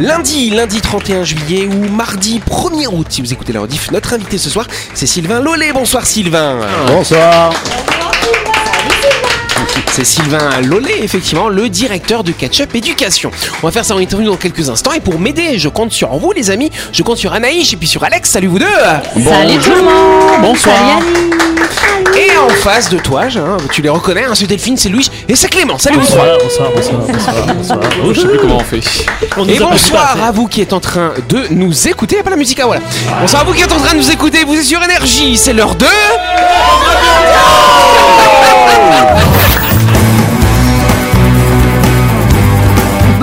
Lundi, lundi 31 juillet ou mardi 1er août, si vous écoutez la rediff, notre invité ce soir, c'est Sylvain Lollet. Bonsoir Sylvain. Bonsoir. C'est Sylvain Lollet, effectivement, le directeur de Catch-Up Éducation. On va faire ça en interview dans quelques instants. Et pour m'aider, je compte sur vous, les amis. Je compte sur Anaïs et puis sur Alex. Salut vous deux. Salut tout le monde Bonsoir. Et en face de toi, hein, tu les reconnais, hein, c'est Delphine, c'est Louis et c'est Clément. Salut vous trois. Bonsoir, bonsoir, bonsoir, bonsoir. Oh, je sais plus comment on fait. On Et bonsoir à vous qui êtes en train de nous écouter. A pas la musique, ah voilà. Bonsoir à vous qui êtes en train de nous écouter. Vous êtes sur Énergie. C'est l'heure de.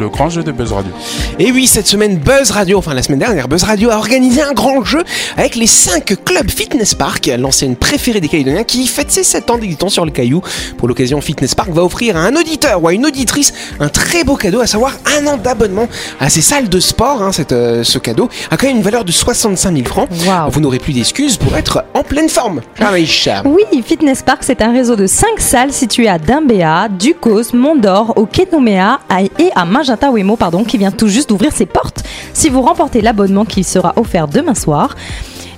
le grand jeu de Buzz Radio. Et oui, cette semaine, Buzz Radio, enfin la semaine dernière, Buzz Radio a organisé un grand jeu avec les 5 clubs Fitness Park, l'ancienne préférée des Calédoniens, qui fête ses 7 ans d'éditant sur le caillou. Pour l'occasion, Fitness Park va offrir à un auditeur ou à une auditrice un très beau cadeau, à savoir un an d'abonnement à ces salles de sport. hein, cette, euh, ce cadeau a quand même une valeur de 65 000 francs. Vous n'aurez plus d'excuses pour être en pleine forme. Oui, Fitness Park, c'est un réseau de 5 salles situées à Dimbéa, Ducos, Mont-d'Or, au Quai à- et à Magenta Wemo, pardon, qui vient tout juste d'ouvrir ses portes. Si vous remportez l'abonnement qui sera offert demain soir,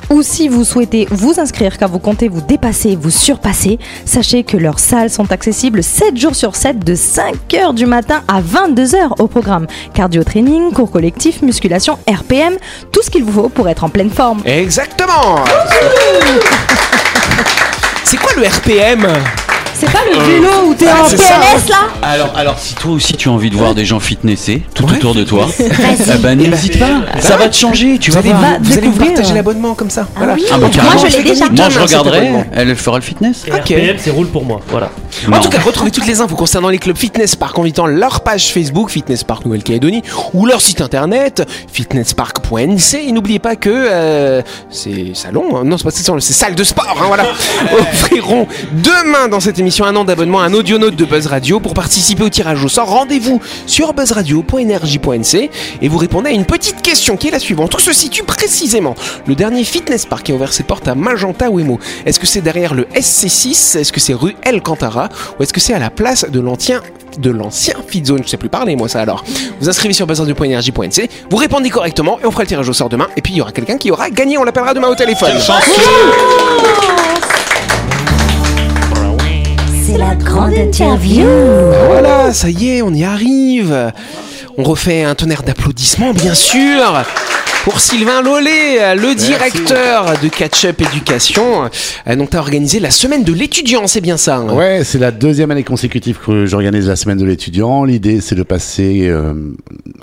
ou si vous souhaitez vous inscrire car vous comptez vous dépasser, vous surpasser, sachez que leurs salles sont accessibles 7 jours sur 7 de 5h du matin à 22h au programme. Cardio training, cours collectif, musculation, RPM, tout ce qu'il vous faut pour être en pleine forme. Exactement C'est quoi le RPM C'est pas le vélo où t'es en c'est ça. PLS là Alors, alors, si toi aussi tu as envie de voir des gens fitnessés tout Ouais. autour de toi, eh ben, n'hésite pas, ça va te changer, tu Vous vas allez, voir. vous, va vous allez vous découvrir. partager l'abonnement comme ça. voilà. Ah bah, Moi je l'ai déjà. Moi je regarderai, elle fera le fitness. Ok. RPM, c'est roule pour moi. Voilà. En Non. tout cas, retrouvez toutes les infos concernant les clubs Fitness Park en visitant leur page Facebook Fitness Park Nouvelle-Calédonie ou leur site internet fitnesspark.nc et n'oubliez pas que euh, ces salons, hein, non c'est pas ces salons, ces salles de sport, hein, voilà, offriront demain dans cette émission un an d'abonnement à un audionaute de Buzz Radio pour participer au tirage au sort. Rendez-vous sur buzzradio.energie.nc et vous répondez à une petite question qui est la suivante. Où se situe précisément le dernier Fitness Park qui a ouvert ses portes à Magenta Wemo Est-ce que c'est derrière le SC6 Est-ce que c'est rue El Cantara? Ou est-ce que c'est à la place de l'ancien de l'ancien Fitzone, je sais plus parler moi ça alors. Vous inscrivez sur buzzradio.energie.nc, vous répondez correctement et on fera le tirage au sort demain et puis il y aura quelqu'un qui aura gagné, on l'appellera demain au téléphone. C'est la grande interview. Voilà, ça y est, on y arrive. On refait un tonnerre d'applaudissements, bien sûr. Pour Sylvain Lollet, le directeur de Catch-Up Éducation. Euh, Donc, tu as organisé la semaine de l'étudiant, c'est bien ça hein? Ouais, c'est la deuxième année consécutive que j'organise la semaine de l'étudiant. L'idée, c'est de passer euh,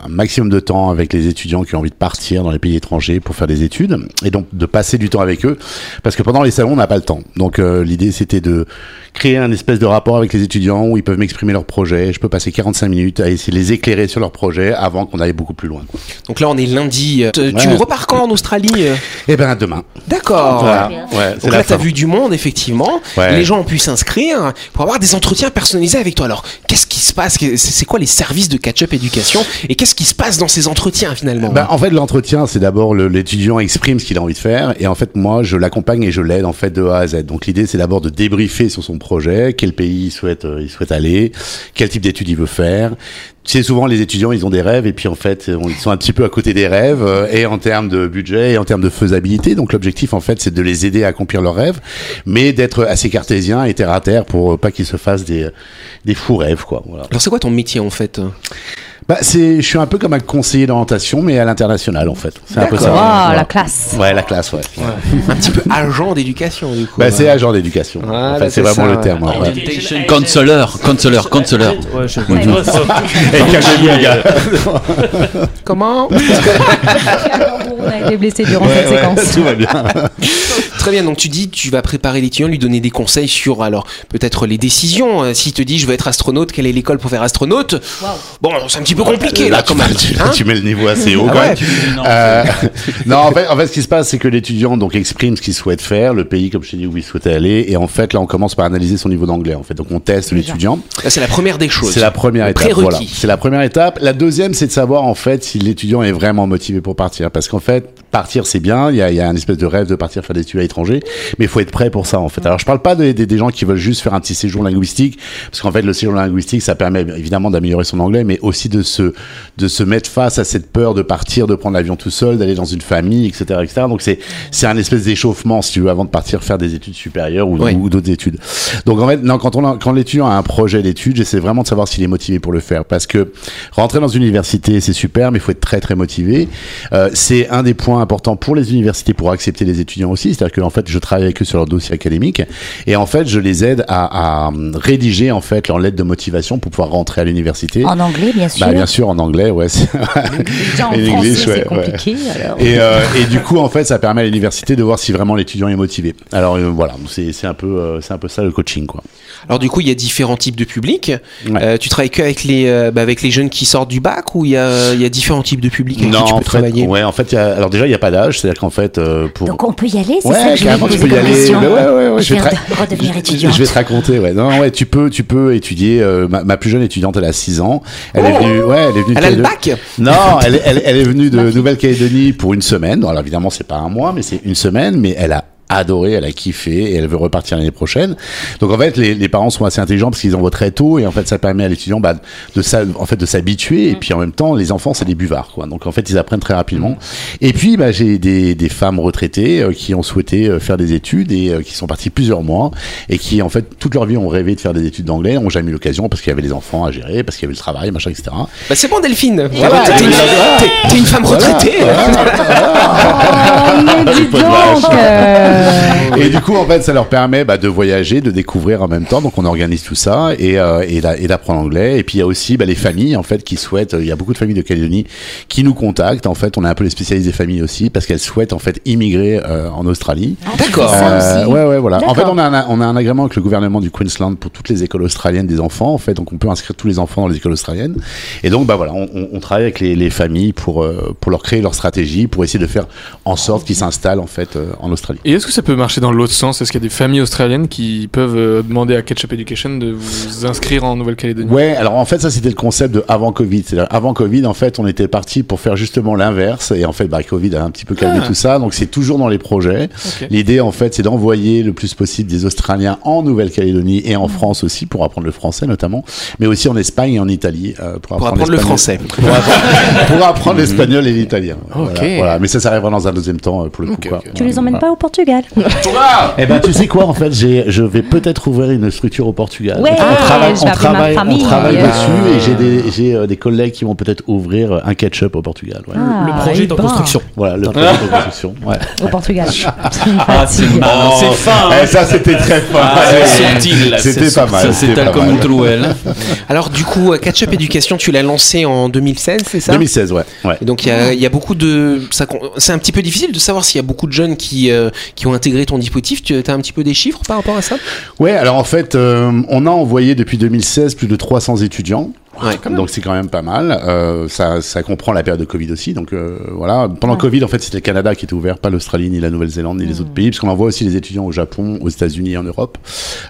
un maximum de temps avec les étudiants qui ont envie de partir dans les pays étrangers pour faire des études, et donc de passer du temps avec eux, parce que pendant les salons, on n'a pas le temps. Donc, euh, l'idée, c'était de créer un espèce de rapport avec les étudiants où ils peuvent m'exprimer leurs projets. Je peux passer 45 minutes à essayer de les éclairer sur leurs projets avant qu'on aille beaucoup plus loin. Donc là, on est lundi. Euh, Tu Ouais. repars quand en Australie euh Eh ben, demain. D'accord. Voilà. Ouais, Donc là, t'as fin. vu du monde, effectivement. Ouais. Les gens ont pu s'inscrire pour avoir des entretiens personnalisés avec toi. Alors, qu'est-ce qui se passe? C'est quoi les services de catch-up éducation? Et qu'est-ce qui se passe dans ces entretiens, finalement? Ben, en fait, l'entretien, c'est d'abord l'étudiant exprime ce qu'il a envie de faire, et en fait, moi, je l'accompagne et je l'aide en fait de A à Z. Donc, l'idée, c'est d'abord de débriefer sur son projet, quel pays il souhaite, euh, il souhaite aller, quel type d'études il veut faire. Sais, souvent, les étudiants, ils ont des rêves, et puis en fait, ils sont un petit peu à côté des rêves, euh, et en termes de budget, et en termes de faisabilité. Donc, l'objectif, en fait, c'est de les aider à accomplir leurs rêves, mais d'être assez cartésien et terre à terre pour euh, pas qu'ils se fassent des, des fous rêves, quoi. Voilà. Alors, c'est quoi ton métier, en fait? Bah, c'est, je suis un peu comme un conseiller d'orientation, mais à l'international, en fait. C'est un peu ça. D'accord. Waouh, Voilà. la classe. Ouais, la classe, ouais. Un petit peu agent d'éducation, du coup. Bah, c'est agent d'éducation. En fait, c'est vraiment ça, le terme. ouais. ouais. Orientation Counselor, counselor, counselor. Et calmez-vous, les gars. Comment On a été blessé durant Ouais, cette ouais, séquence. tout va bien. Très bien, donc tu dis tu vas préparer l'étudiant, lui donner des conseils sur alors peut-être les décisions. Euh, S'il te dit je veux être astronaute, quelle est l'école pour faire astronaute? Bon, c'est un petit peu peu compliqué là, Là, quand tu, même. tu- là, Hein tu mets le niveau assez haut. Ah quand ouais. même. Euh, non, en fait, en fait, ce qui se passe, c'est que l'étudiant donc exprime ce qu'il souhaite faire, le pays, comme je t'ai dit, où il souhaitait aller, et en fait, là, on commence par analyser son niveau d'anglais. En fait, donc on teste l'étudiant. C'est la première des choses. C'est la première Le étape. Voilà. C'est la première étape. La deuxième, c'est de savoir en fait si l'étudiant est vraiment motivé pour partir, parce qu'en fait, partir c'est bien. Il y a, il y a un espèce de rêve de partir faire des études à l'étranger, mais il faut être prêt pour ça en fait. Alors, je parle pas des, des, des gens qui veulent juste faire un petit séjour linguistique, parce qu'en fait, le séjour linguistique, ça permet évidemment d'améliorer son anglais, mais aussi de se de se mettre face à cette peur de partir, de prendre l'avion tout seul, d'aller dans une famille, etc., etc. Donc c'est c'est un espèce d'échauffement, si tu veux, avant de partir faire des études supérieures ou, Oui. ou d'autres études. Donc en fait, non, quand on a- quand l'étudiant a un projet d'études, j'essaie vraiment de savoir s'il est motivé pour le faire, parce que rentrer dans une université, c'est super, mais il faut être très très motivé. Euh, c'est un des points importants pour les universités pour accepter les étudiants aussi, c'est-à-dire que en fait, je travaille avec eux sur leur dossier académique, et en fait, je les aide à, à rédiger en fait leur lettre de motivation pour pouvoir rentrer à l'université. En anglais, bien sûr. Bah, bien sûr, en anglais, ouais. c'est- Déjà en Et français, l'English, ouais, c'est compliqué. alors. Et, euh, et du coup, en fait, ça permet à l'université de voir si vraiment l'étudiant est motivé. Alors euh, voilà, c'est c'est un peu, euh, c'est un peu ça le coaching, quoi. Alors du coup, il y a différents types de publics. Ouais. Euh, tu travailles que avec les, euh, bah, avec les jeunes qui sortent du bac ou il y a, il y a différents types de publics avec qui tu peux en fait, travailler? ouais, en fait, y a, alors déjà, il n'y a pas d'âge, c'est-à-dire qu'en fait, euh, pour Donc on peut y aller, c'est Ouais, ça que je carrément, voulais tu peux y aller. Mais ouais, ouais, ouais, je je vais redevenir Je-. Je vais te raconter, ouais. Non, ouais, tu peux, tu peux étudier. euh, ma, ma plus jeune étudiante, elle a 6 ans. Elle est venue, ouais, elle est venue. de Elle a le bac Non, elle, est- elle, elle est venue de Nouvelle-Calédonie pour une semaine. Alors évidemment, c'est pas un mois, mais c'est une semaine. Mais elle a adoré, elle a kiffé et elle veut repartir l'année prochaine. Donc en fait, les, les parents sont assez intelligents parce qu'ils envoient très tôt et en fait, ça permet à l'étudiant bah, de en fait de s'habituer et puis en même temps, les enfants c'est des buvards quoi. Donc en fait, ils apprennent très rapidement. Et puis bah, j'ai des, des femmes retraitées euh, qui ont souhaité euh, faire des études et euh, qui sont parties plusieurs mois et qui en fait toute leur vie ont rêvé de faire des études d'anglais, ont jamais eu l'occasion parce qu'il y avait les enfants à gérer, parce qu'il y avait le travail, machin, etc. Bah, c'est bon Delphine. Voilà, T'es une, voilà. t'es- t'es une femme retraitée. Oh, mais dis donc euh, Et du coup, en fait, ça leur permet bah, de voyager, de découvrir en même temps. Donc, on organise tout ça et, euh, et, d'a- et d'apprendre l'anglais. Et puis, il y a aussi bah, les familles, en fait, qui souhaitent. Il y a beaucoup de familles de Calédonie qui nous contactent. En fait, on est un peu les spécialistes des familles aussi parce qu'elles souhaitent en fait immigrer euh, en Australie. D'accord. Ça Euh, ouais, ouais, voilà. En fait, D'accord. on a, un, on a un agrément avec le gouvernement du Queensland pour toutes les écoles australiennes des enfants. En fait, donc on peut inscrire tous les enfants dans les écoles australiennes. Et donc, bah voilà, on, on- on travaille avec les, les familles pour euh, pour leur créer leur stratégie, pour essayer de faire en sorte qu'ils s'installent en fait euh, en Australie. Et est-ce que ça peut marcher dans l'autre sens? Est-ce qu'il y a des familles australiennes qui peuvent euh, demander à Ketchup Education de vous inscrire en Nouvelle-Calédonie? Ouais, alors en fait ça c'était le concept de avant Covid. C'est-à-dire avant Covid en fait on était parti pour faire justement l'inverse et en fait bah Covid a un petit peu calmé Ah. tout ça donc c'est toujours dans les projets. L'idée en fait c'est d'envoyer le plus possible des Australiens en Nouvelle-Calédonie et en France aussi pour apprendre le français notamment, mais aussi en Espagne et en Italie euh, pour, Pour apprendre le l'espagnol. français. Pour apprendre, pour apprendre l'espagnol et l'italien. Ok. Voilà, voilà. mais ça ça arrivera dans un deuxième temps euh, pour le coup. Ok, quoi. Tu les emmènes Voilà. pas au Portugal? Eh ben, tu sais quoi, en fait, j'ai, je vais peut-être ouvrir une structure au Portugal. Ouais, on travaille, je on travaille, on famille. travaille Euh, dessus et j'ai des, j'ai euh, des collègues qui vont peut-être ouvrir euh, un ketchup au Portugal. Ouais. Ah, Le projet est en eh ben, construction. Voilà, le projet de construction. Ouais. Au Portugal. Ah, c'est malin, c'est fin. hein. Eh, ça, c'était très fin. Ah, Ouais. c'est subtil. C'était pas mal, Ça c'était s'étale comme une trouelle. Alors du coup, euh, Catch Up Education, tu l'as lancé en 2016, c'est ça? 2016, ouais. ouais. Et donc il y a, il y a beaucoup de, c'est un petit peu difficile de savoir s'il y a beaucoup de jeunes qui euh, qui ont intégré ton dispositif. Tu as un petit peu des chiffres par rapport à ça? Ouais, alors en fait, euh, on a envoyé depuis 2016 plus de 300 étudiants. Ouais. Donc c'est quand même pas mal. Euh, ça, ça comprend la période de Covid aussi. Donc euh, voilà. Pendant Covid, en fait, c'était le Canada qui était ouvert, pas l'Australie, ni la Nouvelle-Zélande, ni les autres pays, parce qu'on envoie aussi les étudiants au Japon, aux États-Unis en Europe.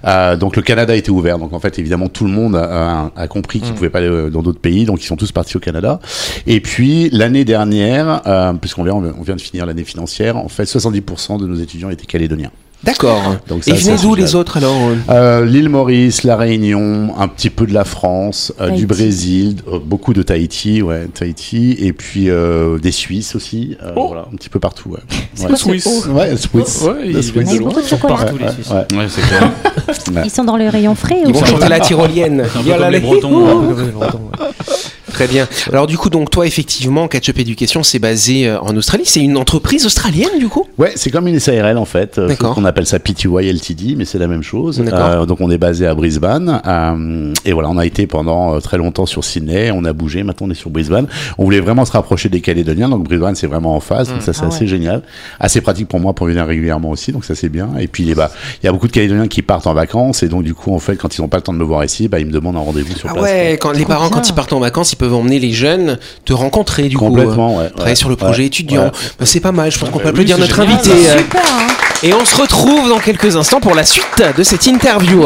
Euh, donc le Canada était ouvert. Donc en fait, évidemment, tout le monde a, a compris qu'ils pouvaient pas aller euh, dans d'autres pays, donc ils sont tous partis au Canada. Et puis l'année dernière, euh, puisqu'on vient, on vient de finir l'année financière, en fait, 70% de nos étudiants étaient calédoniens. D'accord. Donc Et ça, ils venaient ça, d'où les autres alors euh Euh, L'île Maurice, la Réunion, un petit peu de la France, euh, du Brésil, euh, beaucoup de Tahiti, ouais, Tahiti, et puis des Suisses aussi, euh, Oh. voilà, un petit peu partout. Ouais, C'est ouais. Suisse. Ouais, Suisse. Ouais, ils Le viennent Suisse. Il y a loin. chocolat. Partout les Ouais, Suisses. ouais. Ouais, c'est clair. Ouais. Ils sont dans le rayon frais Ils ou vont chanter la tyrolienne. C'est un peu Yalla comme les les- Bretons. Très bien. Alors du coup, donc toi, effectivement, Catch Up Education, c'est basé euh, en Australie. C'est une entreprise australienne, du coup? Ouais, c'est comme une SARL en fait. Euh, D'accord. qu'on appelle ça PTY LTD, mais c'est la même chose. D'accord. Euh, donc on est basé à Brisbane. euh, et voilà, on a été pendant très longtemps sur Sydney. On a bougé. Maintenant on est sur Brisbane. On voulait vraiment se rapprocher des Calédoniens. Donc Brisbane c'est vraiment en face. Donc ça c'est Ah assez ouais. génial. Assez pratique pour moi pour venir régulièrement aussi. Donc ça c'est bien. Et puis bah, il y a beaucoup de Calédoniens qui partent en vacances. Et donc du coup en fait quand ils n'ont pas le temps de me voir ici, bah ils me demandent un rendez-vous sur Ah place. ouais, quand les parents, quand ils partent en vacances, ils peuvent emmener les jeunes te rencontrer du coup. Complètement, euh, ouais. Travailler ouais, sur le ouais, projet étudiant. ouais. Bah, c'est pas mal, je pense qu'on peut bah oui, applaudir notre génial. invité. euh, Super, hein. Et on se retrouve dans quelques instants pour la suite de cette interview.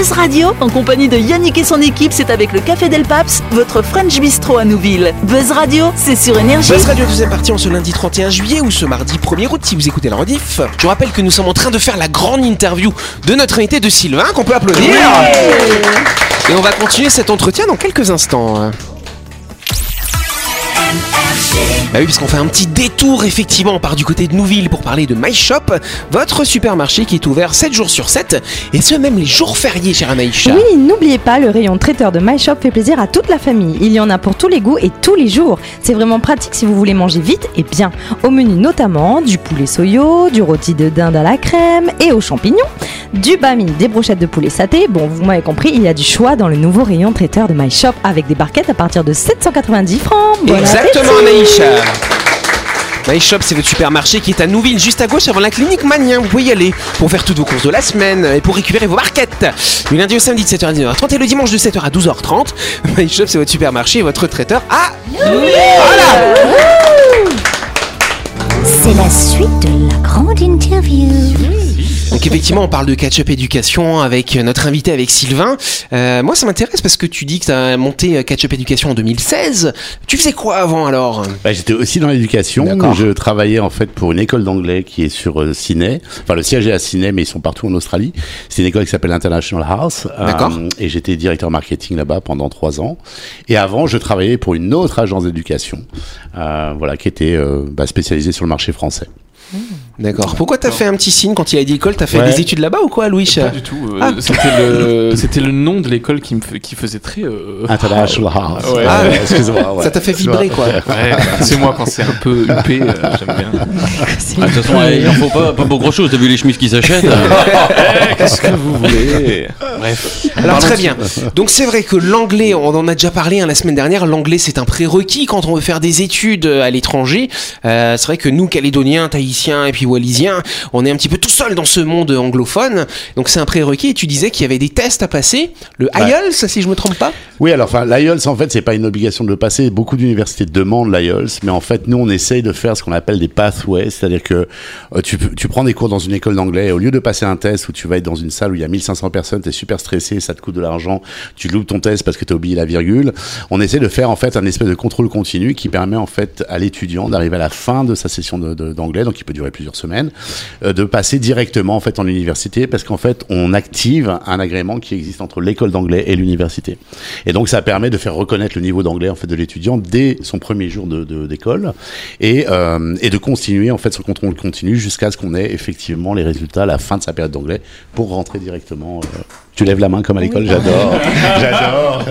Buzz Radio, en compagnie de Yannick et son équipe, c'est avec le Café Del Paps, votre French Bistro à Nouville. Buzz Radio, c'est sur Énergie. Buzz Radio deuxième partie en ce lundi 31 juillet ou ce mardi 1er août si vous écoutez la rediff. Je vous rappelle que nous sommes en train de faire la grande interview de notre invité de Sylvain qu'on peut applaudir. Et on va continuer cet entretien dans quelques instants. Bah oui, puisqu'on fait un petit détour, effectivement, on part du côté de Nouville pour parler de My Shop, votre supermarché qui est ouvert 7 jours sur 7, et ce même les jours fériés, chère Anaïcha. Oui, n'oubliez pas, le rayon traiteur de My Shop fait plaisir à toute la famille. Il y en a pour tous les goûts et tous les jours. C'est vraiment pratique si vous voulez manger vite et bien. Au menu notamment du poulet soyo, du rôti de dinde à la crème et aux champignons, du bami, des brochettes de poulet saté. Bon, vous m'avez compris, il y a du choix dans le nouveau rayon traiteur de My Shop avec des barquettes à partir de 790 francs. Bon Exactement. Anaïcha. My Shop, c'est votre supermarché qui est à Nouville, juste à gauche avant la clinique Manien. Vous pouvez y aller pour faire toutes vos courses de la semaine et pour récupérer vos barquettes. Du lundi au samedi de 7h à 19h30 et le dimanche de 7h à 12h30. My Shop, c'est votre supermarché et votre traiteur à Voilà C'est la suite de la grande interview. Donc effectivement, on parle de catch-up éducation avec notre invité, avec Sylvain. Euh, moi, ça m'intéresse parce que tu dis que tu as monté catch-up éducation en 2016. Tu faisais quoi avant alors? Bah, j'étais aussi dans l'éducation. D'accord. Je travaillais en fait pour une école d'anglais qui est sur euh, Sydney. Enfin, le siège est à Sydney, mais ils sont partout en Australie. C'est une école qui s'appelle International House. Euh, D'accord. et j'étais directeur marketing là-bas pendant trois ans. Et avant, je travaillais pour une autre agence d'éducation, euh, voilà, qui était euh, bah, spécialisée sur le marché français. D'accord. Pourquoi t'as fait un petit signe quand il a dit école? T'as fait Ouais. des études là-bas ou quoi, Louis? Pas du tout. euh, Ah. C'était le, nom de l'école qui me, f- qui faisait très. euh, International House. Ouais. Ah, Euh, excuse-moi. ouais. Ça t'a fait vibrer quoi Ouais, c'est moi quand c'est un peu huppé, euh, j'aime bien. Ah, De toute façon, il en faut pas, pas pour grand chose. T'as vu les chemises qui s'achètent? Qu'est-ce que vous voulez? Bref. Alors très bien. Donc c'est vrai que l'anglais, on en a déjà parlé hein, la semaine dernière, l'anglais c'est un prérequis quand on veut faire des études euh, à l'étranger. Euh, c'est vrai que nous, Calédoniens, Tahitiens et puis Wallisiens, on est un petit peu tout seul dans ce monde anglophone. Donc c'est un prérequis et tu disais qu'il y avait des tests à passer. Le IELTS, si je me trompe pas? Oui, alors enfin, l'IELTS, en fait, c'est pas une obligation de le passer. Beaucoup d'universités demandent l'IELTS, mais en fait, nous, on essaye de faire ce qu'on appelle des pathways, c'est-à-dire que euh, tu, prends des cours dans une école d'anglais, et au lieu de passer un test où tu vas être dans une salle où il y a 1500 personnes, t'es super stressé, ça te coûte de l'argent, tu loupes ton test parce que t'as oublié la virgule. On essaie de faire, en fait, un espèce de contrôle continu qui permet, en fait, à l'étudiant d'arriver à la fin de sa session d'anglais, donc qui peut durer plusieurs semaines, euh, de passer directement, en fait, en université, parce qu'en fait, on active un agrément qui existe entre l'école d'anglais et l'université. Et donc ça permet de faire reconnaître le niveau d'anglais en fait de l'étudiant dès son premier jour d'école et euh, et de continuer en fait ce contrôle continu jusqu'à ce qu'on ait effectivement les résultats à la fin de sa période d'anglais pour rentrer directement. euh, tu lèves la main comme à l'école, j'adore, j'adore.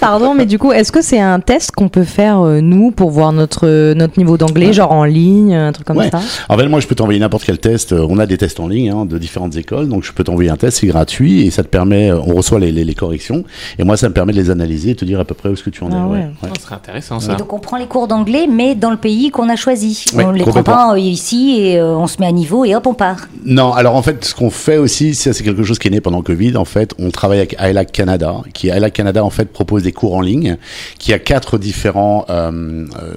Pardon, mais du coup, est-ce que c'est un test qu'on peut faire euh, nous pour voir notre notre niveau d'anglais, genre en ligne, un truc comme Ouais. ça? En fait, moi, je peux t'envoyer n'importe quel test. Euh, On a des tests en ligne hein, de différentes écoles, donc je peux t'envoyer un test, c'est gratuit et ça te permet. euh, On reçoit les, les, les corrections et moi, ça me permet de les analyser et de te dire à peu près où est-ce que tu en es. Ah ouais. ouais. Ça serait intéressant Et ça. donc on prend les cours d'anglais, mais dans le pays qu'on a choisi. Ouais, on ne les prend pas euh, ici et euh, on se met à niveau et hop, on part. Non, alors en fait, ce qu'on fait aussi, c'est quelque chose qui est né pendant Covid. En fait, on travaille avec iLac Canada, qui iLac Canada en fait propose des cours en ligne, qui a quatre différents euh, euh,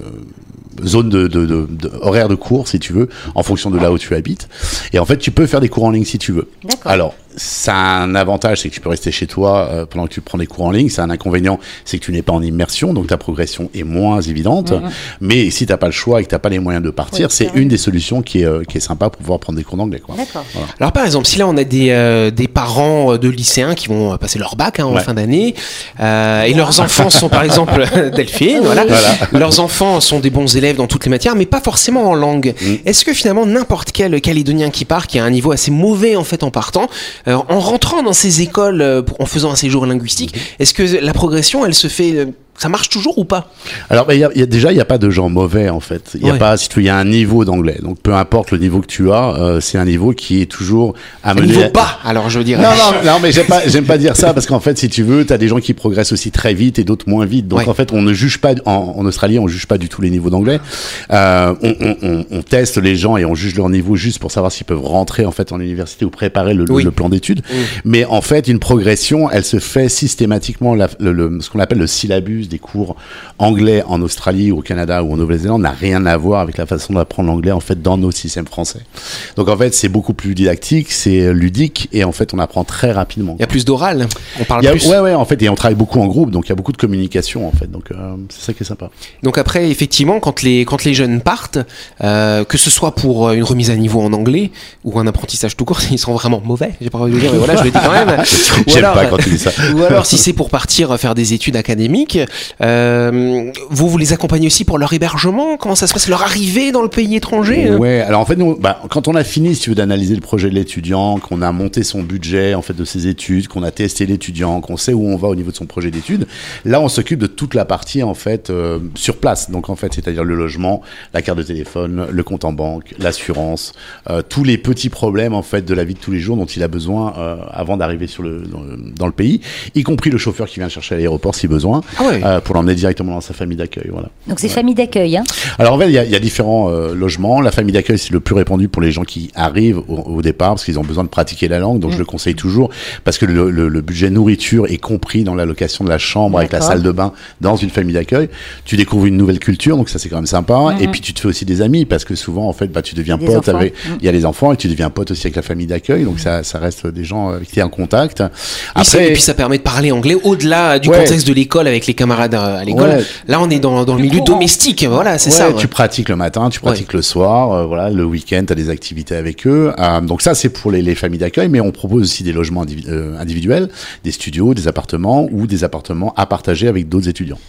zones de, de, de, de- horaires de cours, si tu veux, en fonction de là où tu habites. Et en fait, tu peux faire des cours en ligne si tu veux. D'accord. Alors, ça a un avantage, c'est que tu peux rester chez toi euh, pendant que tu prends des cours en ligne. C'est un inconvénient, c'est que tu n'es pas en immersion, donc ta progression est moins évidente. Mais si t'as pas le choix et que t'as pas les moyens de partir, Oui, c'est une des solutions qui est, euh, qui est sympa pour pouvoir prendre des cours d'anglais. quoi. D'accord. Alors par exemple, si là on a des, euh, des parents de lycéens qui vont passer leur bac hein, en Ouais. fin d'année, euh, et leurs enfants sont par exemple Delphine, voilà. Voilà. leurs enfants sont des bons élèves dans toutes les matières, mais pas forcément en langue. Mm. Est-ce que finalement n'importe quel Calédonien qui part, qui a un niveau assez mauvais en fait en partant, en rentrant dans ces écoles, euh, pour- en faisant un séjour linguistique, Mm-hmm. est-ce que la progression elle se fait euh, Ça marche toujours ou pas? Alors, bah, il y a, il y a- déjà, il n'y a pas de gens mauvais en fait. Il y a Ouais. pas, si tu il y a un niveau d'anglais. Donc, peu importe le niveau que tu as, euh, c'est un niveau qui est toujours Un amené. niveau à- bas, alors je veux dire. Non, non, non, mais j'aime pas, j'aime pas dire ça parce qu'en fait, si tu veux, t'as des gens qui progressent aussi très vite et d'autres moins vite. Donc, Ouais. en fait, on ne juge pas, en, en Australie, on juge pas du tout les niveaux d'anglais. Euh, on, on, on, on teste les gens et on juge leur niveau juste pour savoir s'ils peuvent rentrer, en fait, en université ou préparer le, le- Oui. le plan d'études. Mais en fait, une progression, elle se fait systématiquement, la- le, le- ce qu'on appelle le syllabus des cours anglais en Australie ou au Canada ou en Nouvelle-Zélande n'a rien à voir avec la façon d'apprendre l'anglais, en fait, dans nos systèmes français. Donc, en fait, c'est beaucoup plus didactique, c'est ludique et en fait, on apprend très rapidement. Il y a plus d'oral, on parle a- plus. ouais, ouais, en fait, et on travaille beaucoup en groupe, donc il y a beaucoup de communication, en fait. Donc, euh, c'est ça qui est sympa. Donc après, effectivement, quand les, quand les jeunes partent, euh, que ce soit pour euh, une remise à niveau en anglais ou un apprentissage tout court, ils sont vraiment mauvais, j'ai pas envie de le dire, mais voilà, je le dis quand même. J'aime pas quand tu dis ça. Ou alors, si c'est pour partir faire des études académiques, euh, vous, vous les accompagnez aussi pour leur hébergement? Comment ça se passe? Leur arrivée dans le pays étranger? Euh Ouais, alors en fait, nous, bah, quand on a fini, si tu veux, d'analyser le projet de l'étudiant, qu'on a monté son budget, en fait, de ses études, qu'on a testé l'étudiant, qu'on sait où on va au niveau de son projet d'études, là, on s'occupe de toute la partie, en fait, euh, sur place. Donc, en fait, c'est-à-dire le logement, la carte de téléphone, le compte en banque, l'assurance, euh, tous les petits problèmes, en fait, de la vie de tous les jours dont il a besoin euh, avant d'arriver sur le, dans, le, dans le pays, y compris le chauffeur qui vient chercher à l'aéroport si besoin, Ah ouais. Euh, pour l'emmener directement dans sa famille d'accueil, voilà. Donc c'est famille d'accueil. Hein. Alors en fait, il y a, il y a différents euh, logements. La famille d'accueil, c'est le plus répandu pour les gens qui arrivent au, au départ parce qu'ils ont besoin de pratiquer la langue. Donc je le conseille toujours parce que le, le- le budget nourriture est compris dans la location de la chambre avec la salle de bain dans une famille d'accueil. Tu découvres une nouvelle culture, donc ça c'est quand même sympa. Et puis tu te fais aussi des amis parce que souvent en fait, bah tu deviens pote enfants. avec. Mm. Il y a les enfants et tu deviens pote aussi avec la famille d'accueil. Donc ça, ça reste des gens avec qui tu es en contact. Oui, c'est- et puis ça permet de parler anglais au-delà du Ouais. contexte de l'école avec les camarades à l'école. Ouais. Là, on est dans, dans le milieu domestique, voilà, c'est Ouais, ça. Tu pratiques le matin, tu pratiques le soir, euh, voilà, le week-end, tu as des activités avec eux. Euh, donc ça, c'est pour les, les familles d'accueil, mais on propose aussi des logements euh, individuels, des studios, des appartements ou des appartements à partager avec d'autres étudiants.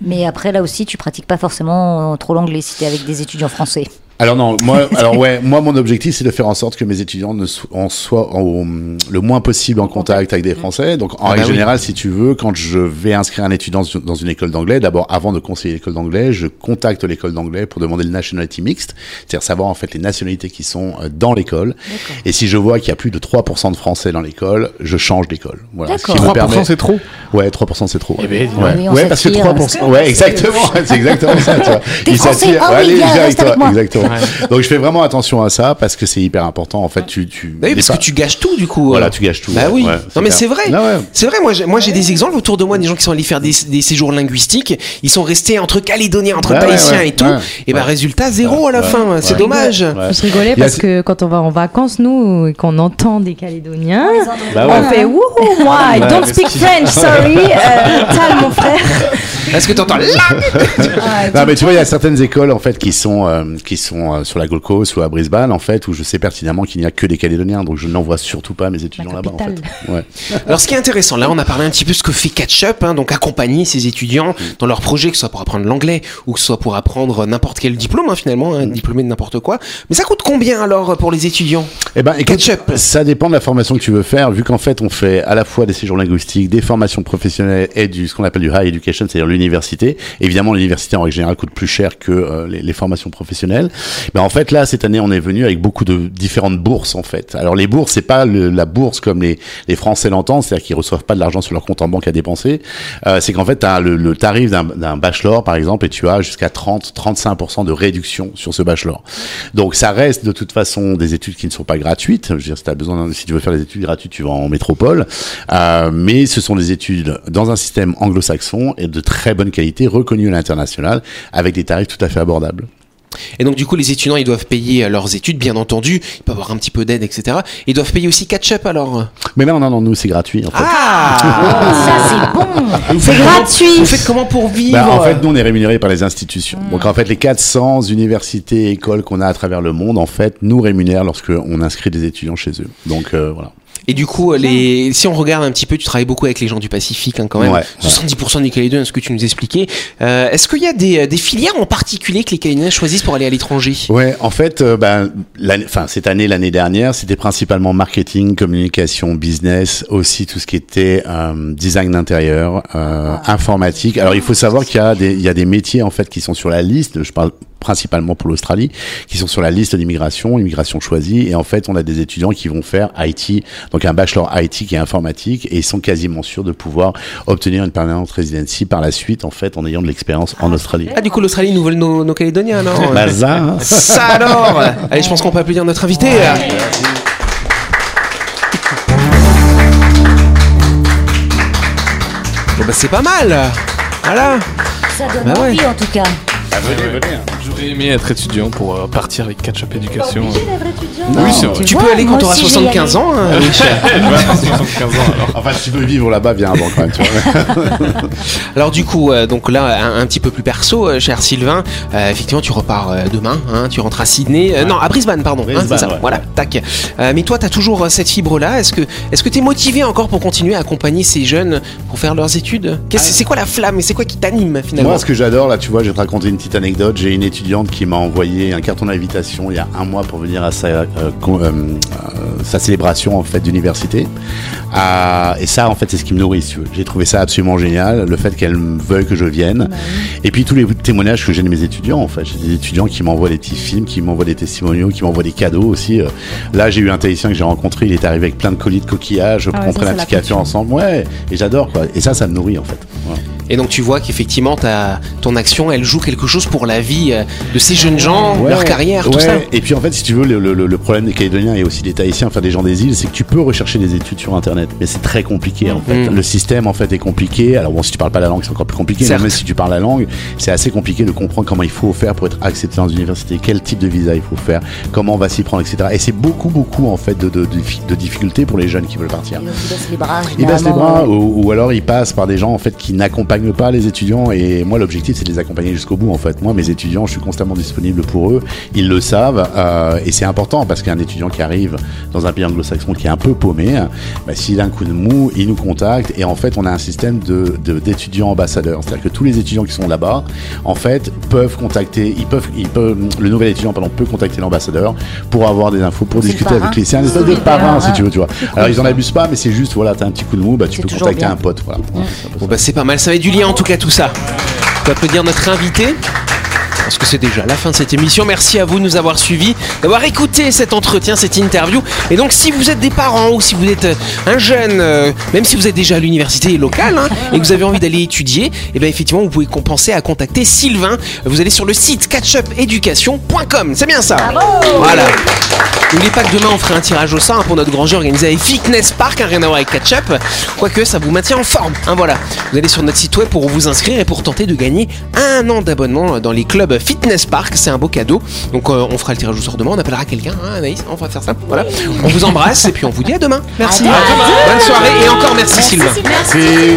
Mais après, là aussi, tu pratiques pas forcément trop l'anglais si tu es avec des étudiants français. Alors non, moi, alors ouais, moi mon objectif c'est de faire en sorte que mes étudiants ne so- en soient en- le moins possible en contact avec des Français. Donc en Ah règle bah oui. générale, si tu veux, quand je vais inscrire un étudiant dans une école d'anglais, d'abord avant de conseiller l'école d'anglais, je contacte l'école d'anglais pour demander le nationality mixte, c'est-à-dire savoir en fait les nationalités qui sont euh, dans l'école. Et si je vois qu'il y a plus de 3% de Français dans l'école, je change d'école. Voilà. Ce qui D'accord. me 3% permet- c'est trop. Ouais, 3% c'est trop. Eh ben, ouais. parce que s'attire. 3%. Ouais, exactement. C'est exactement ça, tu vois. Ils français s'attirent. Oh Ouais, oui, Donc je fais vraiment attention à ça parce que c'est hyper important. En fait, tu, tu. Bah oui, parce que tu gâches tout du coup. Voilà, tu gâches tout. Bah ouais, oui. ouais, non mais c'est vrai. Ah ouais. C'est vrai. Moi, j'ai, moi, j'ai des exemples autour de moi, des gens qui sont allés faire des, des séjours linguistiques. Ils sont restés entre Calédoniens, entre Ouais, ouais, Tahitiens ouais, et tout. ouais. et bah Ouais. résultat zéro à la Ouais, fin. C'est ouais. dommage. Ouais. Je rigolais Il y a- parce que quand on va en vacances, nous, et qu'on entend des Calédoniens, Bah on ouais. fait Wouhou, moi, I don't speak French, sorry, euh, Tal, mon frère. Est-ce que t'entends là Non, mais tu vois, il y a certaines écoles en fait qui sont euh, qui sont euh, sur la Gold Coast ou à Brisbane en fait où je sais pertinemment qu'il n'y a que des Calédoniens, donc je n'envoie surtout pas mes étudiants là-bas en fait. Ouais. Alors, ce qui est intéressant, là, on a parlé un petit peu de ce que fait Catch Up, hein, donc accompagner ces étudiants dans leur projet, que ce soit pour apprendre l'anglais ou que ce soit pour apprendre n'importe quel diplôme, hein, finalement, un diplômé de n'importe quoi. Mais ça coûte combien alors pour les étudiants? Eh ben, écoute, Ketchup. ça dépend de la formation que tu veux faire, vu qu'en fait, on fait à la fois des séjours linguistiques, des formations professionnelles et du ce qu'on appelle du high education, c'est-à-dire l'université. Évidemment, l'université en règle générale coûte plus cher que euh, les, les formations professionnelles. Mais en fait, là, cette année, on est venu avec beaucoup de différentes bourses, en fait. Alors, les bourses, c'est pas le- la bourse comme les, les Français l'entendent, c'est-à-dire qu'ils reçoivent pas de l'argent sur leur compte en banque à dépenser. Euh, c'est qu'en fait, tu as le, le tarif d'un bachelor, par exemple, et tu as jusqu'à 30-35% de réduction sur ce bachelor. Donc, ça reste de toute façon des études qui ne sont pas gratuites. Je veux dire, si, t'as besoin, si tu veux faire des études gratuites, tu vas en métropole. Euh, mais ce sont des études dans un système anglo-saxon et de très bonne qualité, reconnues à l'international, avec des tarifs tout à fait abordables. Et donc, du coup, les étudiants, ils doivent payer euh, leurs études, bien entendu. Ils peuvent avoir un petit peu d'aide, etc. Ils doivent payer aussi Catch Up alors. Mais non, non, non, nous, c'est gratuit, en fait. Ah Ça, c'est bon. C'est gratuit. Vous faites comment pour vivre Bah, en fait, nous, on est rémunérés par les institutions. Donc, en fait, les 400 universités, écoles qu'on a à travers le monde, en fait, nous rémunèrent lorsque on inscrit des étudiants chez eux. Donc, euh, voilà. Et du coup, les... si on regarde un petit peu, tu travailles beaucoup avec les gens du Pacifique hein, quand même. Ouais, 70% des Calédoniens, ce que tu nous expliquais. Euh, Est-ce qu'il y a des, des filières en particulier que les Calédoniens choisissent pour aller à l'étranger? Ouais, en fait, euh, ben, l'année- enfin cette année, l'année dernière, c'était principalement marketing, communication, business, aussi tout ce qui était euh, design d'intérieur, euh, informatique. Alors il faut savoir qu'il y a des, il y a des métiers en fait qui sont sur la liste. Je parle principalement pour l'Australie, qui sont sur la liste d'immigration, immigration choisie. Et en fait, on a des étudiants qui vont faire IT, donc un bachelor IT qui est informatique, et ils sont quasiment sûrs de pouvoir obtenir une permanente residency par la suite, en fait, en ayant de l'expérience en Australie. Ah, du coup, l'Australie nous vole nos, nos Calédoniens, alors Bah, ça, hein. Ça alors Allez, je pense qu'on peut applaudir notre invité. Bon, bah, c'est pas mal Voilà Ça donne Bah ouais. envie en tout cas. J'aurais aimé être étudiant pour euh, partir avec Catch-up Éducation. Non, Oui, c'est vrai. Tu vois, peux aller quand moi tu auras aussi, je vais y 75 aller. ans, hein, Richard. 75 ans alors. Enfin, si tu veux vivre là-bas, viens avant quand même, tu vois. Alors du coup, euh, donc là, un, un petit peu plus perso, euh, cher Sylvain, euh, effectivement, tu repars euh, demain, hein, tu rentres à Sydney, euh, non, à Brisbane, pardon, hein, Brisbane, c'est ça, ouais. voilà, tac. Euh, mais toi, tu as toujours euh, cette fibre-là, est-ce que est-ce que tu es motivé encore pour continuer à accompagner ces jeunes pour faire leurs études? Qu'est-ce- C'est quoi la flamme et c'est quoi qui t'anime finalement? Moi, ce que j'adore, là, tu vois, je vais te raconter une petite anecdote. J'ai une étudiante qui m'a envoyé un carton d'invitation il y a un mois pour venir à sa, euh, euh, euh, sa célébration en fait d'université. Ah, et ça, en fait, c'est ce qui me nourrit. J'ai trouvé ça absolument génial, le fait qu'elle veuille que je vienne. Et puis tous les témoignages que j'ai de mes étudiants, en fait, j'ai des étudiants qui m'envoient des petits films, qui m'envoient des testimoniaux, qui m'envoient des cadeaux aussi. Euh, Là, j'ai eu un Tahitien que j'ai rencontré, il est arrivé avec plein de colis de coquillages, Ah ouais, qu'on ça, prenne un petit café ensemble. Ouais, et j'adore quoi. Et ça, ça me nourrit en fait. Voilà. Et donc tu vois qu'effectivement, ta- ton action, elle joue quelque chose pour la vie euh, de ces jeunes gens, Ouais, leur carrière, tout ouais. ça. Et puis en fait, si tu veux, le, le- le problème des Calédoniens et aussi des Tahitiens, enfin des gens des îles, c'est que tu peux rechercher des études sur Internet, mais c'est très compliqué en fait. Mhm. Le système en fait est compliqué. Alors bon, si tu parles pas la langue, c'est encore plus compliqué. Certes. Mais même si tu parles la langue, c'est assez compliqué de comprendre comment il faut faire pour être accepté dans une université, quel type de visa il faut faire, comment on va s'y prendre, etc. Et c'est beaucoup, beaucoup en fait de, de, de, de difficultés pour les jeunes qui veulent partir. Donc, ils baissent les bras. Ils baissent les généralement, bras ouais. ou, ou alors ils passent par des gens en fait qui n'accompagnent pas les étudiants et moi l'objectif c'est de les accompagner jusqu'au bout en fait. Moi mes étudiants je suis constamment disponible pour eux, ils le savent euh, et c'est important parce qu'un étudiant qui arrive dans un pays anglo-saxon qui est un peu paumé, bah, s'il a un coup de mou, il nous contacte et en fait on a un système de de- d'étudiants ambassadeurs, c'est-à-dire que tous les étudiants qui sont là-bas en fait peuvent contacter, ils peuvent, ils peuvent le nouvel étudiant pardon peut contacter l'ambassadeur pour avoir des infos, pour discuter avec lui. C'est un espèce de parrain si tu veux, tu vois. Alors ils en abusent pas mais c'est juste voilà t'as un petit coup de mou, bah tu peux contacter bien. un pote voilà. Bon bah c'est pas mal, ça met du lien en tout cas tout ça. Peut applaudir notre invité. Parce que c'est déjà la fin de cette émission. Merci à vous de nous avoir suivis, d'avoir écouté cet entretien, cette interview. Et donc, si vous êtes des parents ou si vous êtes euh, un jeune, euh, même si vous êtes déjà à l'université locale hein, et que vous avez envie d'aller étudier, et bien effectivement, vous pouvez penser à contacter Sylvain. Vous allez sur le site catchupeducation.com. C'est bien ça Voilà. N'oubliez pas que demain on fera un tirage au sort hein, pour notre grand jeu organisé avec Fitness Park, hein, rien à voir avec Catch Up. Quoique ça vous maintient en forme. Hein, voilà. Vous allez sur notre site web pour vous inscrire et pour tenter de gagner un an d'abonnement dans les clubs Fitness Park. C'est un beau cadeau. Donc euh, on fera le tirage au sort demain. On appellera quelqu'un. Hein, Anaïs, on va faire ça. Voilà. On vous embrasse et puis on vous dit à demain. Merci. À demain. Bonne soirée et encore merci, Sylvain. C'est-